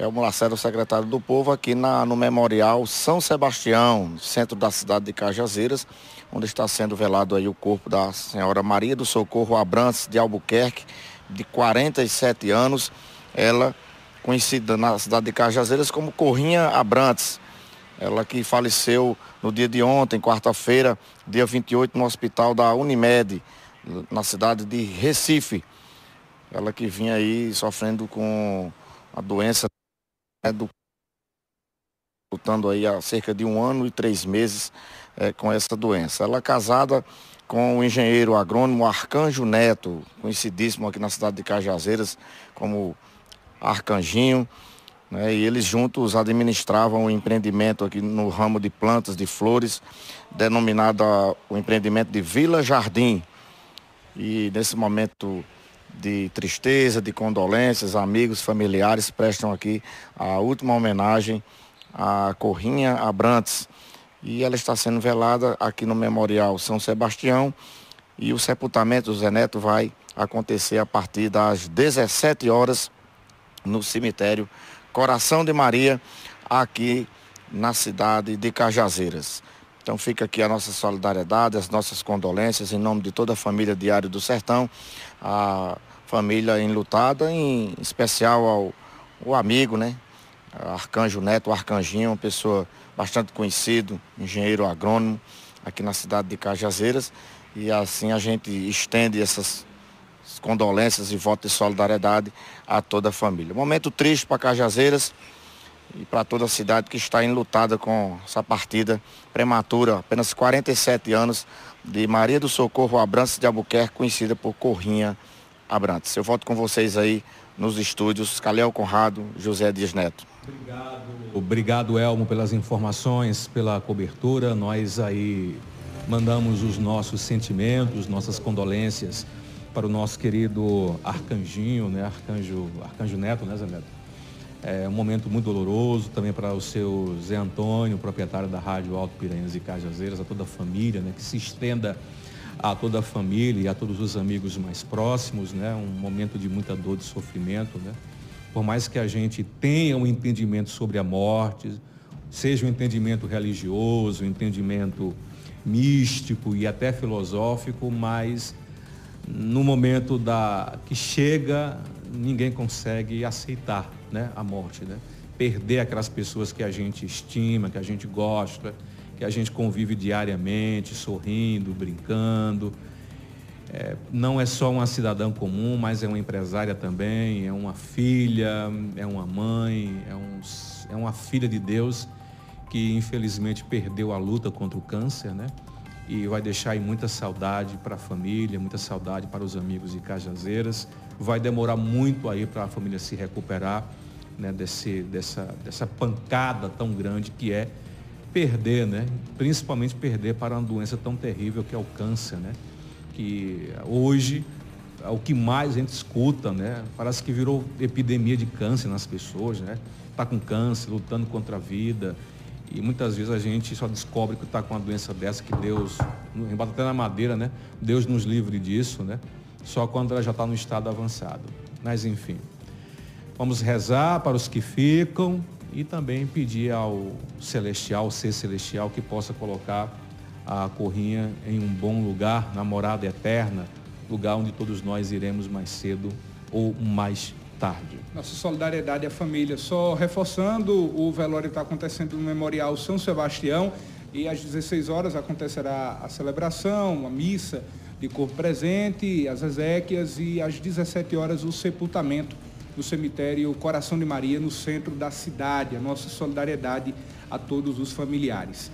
É o Lacerda, secretário do Povo, aqui na, no Memorial São Sebastião, centro da cidade de Cajazeiras, onde está sendo velado aí o corpo da senhora Maria do Socorro Abrantes de Albuquerque, de 47 anos. Ela, conhecida na cidade de Cajazeiras como Corrinha Abrantes. Ela que faleceu no dia de ontem, quarta-feira, dia 28, no hospital da Unimed, na cidade de Recife. Ela que vinha aí sofrendo com a doença do lutando aí há cerca de um ano e três meses é, com essa doença. Ela é casada com o engenheiro agrônomo Arcanjo Neto, conhecidíssimo aqui na cidade de Cajazeiras como Arcanjinho. Né, e eles juntos administravam o empreendimento aqui no ramo de plantas, de flores, denominado o empreendimento de Vila Jardim. E nesse momento de tristeza, de condolências, amigos, familiares prestam aqui a última homenagem à Corrinha Abrantes. E ela está sendo velada aqui no Memorial São Sebastião e o sepultamento do Zé Neto vai acontecer a partir das 17 horas no cemitério Coração de Maria, aqui na cidade de Cajazeiras. Então fica aqui a nossa solidariedade, as nossas condolências em nome de toda a família Diário do Sertão, a família enlutada, em especial ao o amigo, né? Arcanjo Neto, Arcanjinho, uma pessoa bastante conhecido, engenheiro agrônomo aqui na cidade de Cajazeiras. E assim a gente estende essas condolências e votos de solidariedade a toda a família. Momento triste para Cajazeiras e para toda a cidade que está enlutada com essa partida prematura, apenas 47 anos, de Maria do Socorro Abrantes de Albuquerque, conhecida por Corrinha Abrantes. Eu volto com vocês aí nos estúdios, Calel Conrado, José Dias Neto. Obrigado. Obrigado, Elmo, pelas informações, pela cobertura. Nós aí mandamos os nossos sentimentos, nossas condolências para o nosso querido Arcanjinho, né? Arcanjo, Arcanjo Neto, né, Zé Neto? É um momento muito doloroso também para o seu Zé Antônio, proprietário da Rádio Alto Piranhas e Cajazeiras, a toda a família, né? Que se estenda a toda a família e a todos os amigos mais próximos, né? Um momento de muita dor, de sofrimento, né? Por mais que a gente tenha um entendimento sobre a morte, seja um entendimento religioso, um entendimento místico e até filosófico, mas no momento da que chega, ninguém consegue aceitar né, a morte, né? Perder aquelas pessoas que a gente estima, que a gente gosta, que a gente convive diariamente, sorrindo, brincando. É, não é só uma cidadã comum, mas é uma empresária também, é uma filha, é uma mãe, é, um, é uma filha de Deus que infelizmente perdeu a luta contra o câncer, né? e vai deixar aí muita saudade para a família, muita saudade para os amigos e cajazeiras. Vai demorar muito aí para a família se recuperar né, desse, dessa, dessa pancada tão grande que é perder, né? principalmente perder para uma doença tão terrível que é o câncer, né? que hoje é o que mais a gente escuta, né? parece que virou epidemia de câncer nas pessoas, né? Está com câncer, lutando contra a vida, e muitas vezes a gente só descobre que está com uma doença dessa, que Deus, embora até na madeira, né? Deus nos livre disso, né? Só quando ela já está no estado avançado. Mas enfim, vamos rezar para os que ficam e também pedir ao celestial, ser celestial, que possa colocar a corrinha em um bom lugar, na morada eterna, lugar onde todos nós iremos mais cedo ou mais tarde. Nossa solidariedade à família. Só reforçando, o velório está acontecendo no Memorial São Sebastião e às 16 horas acontecerá a celebração, a missa de corpo presente, as exéquias e às 17 horas o sepultamento no cemitério Coração de Maria, no centro da cidade. A nossa solidariedade a todos os familiares.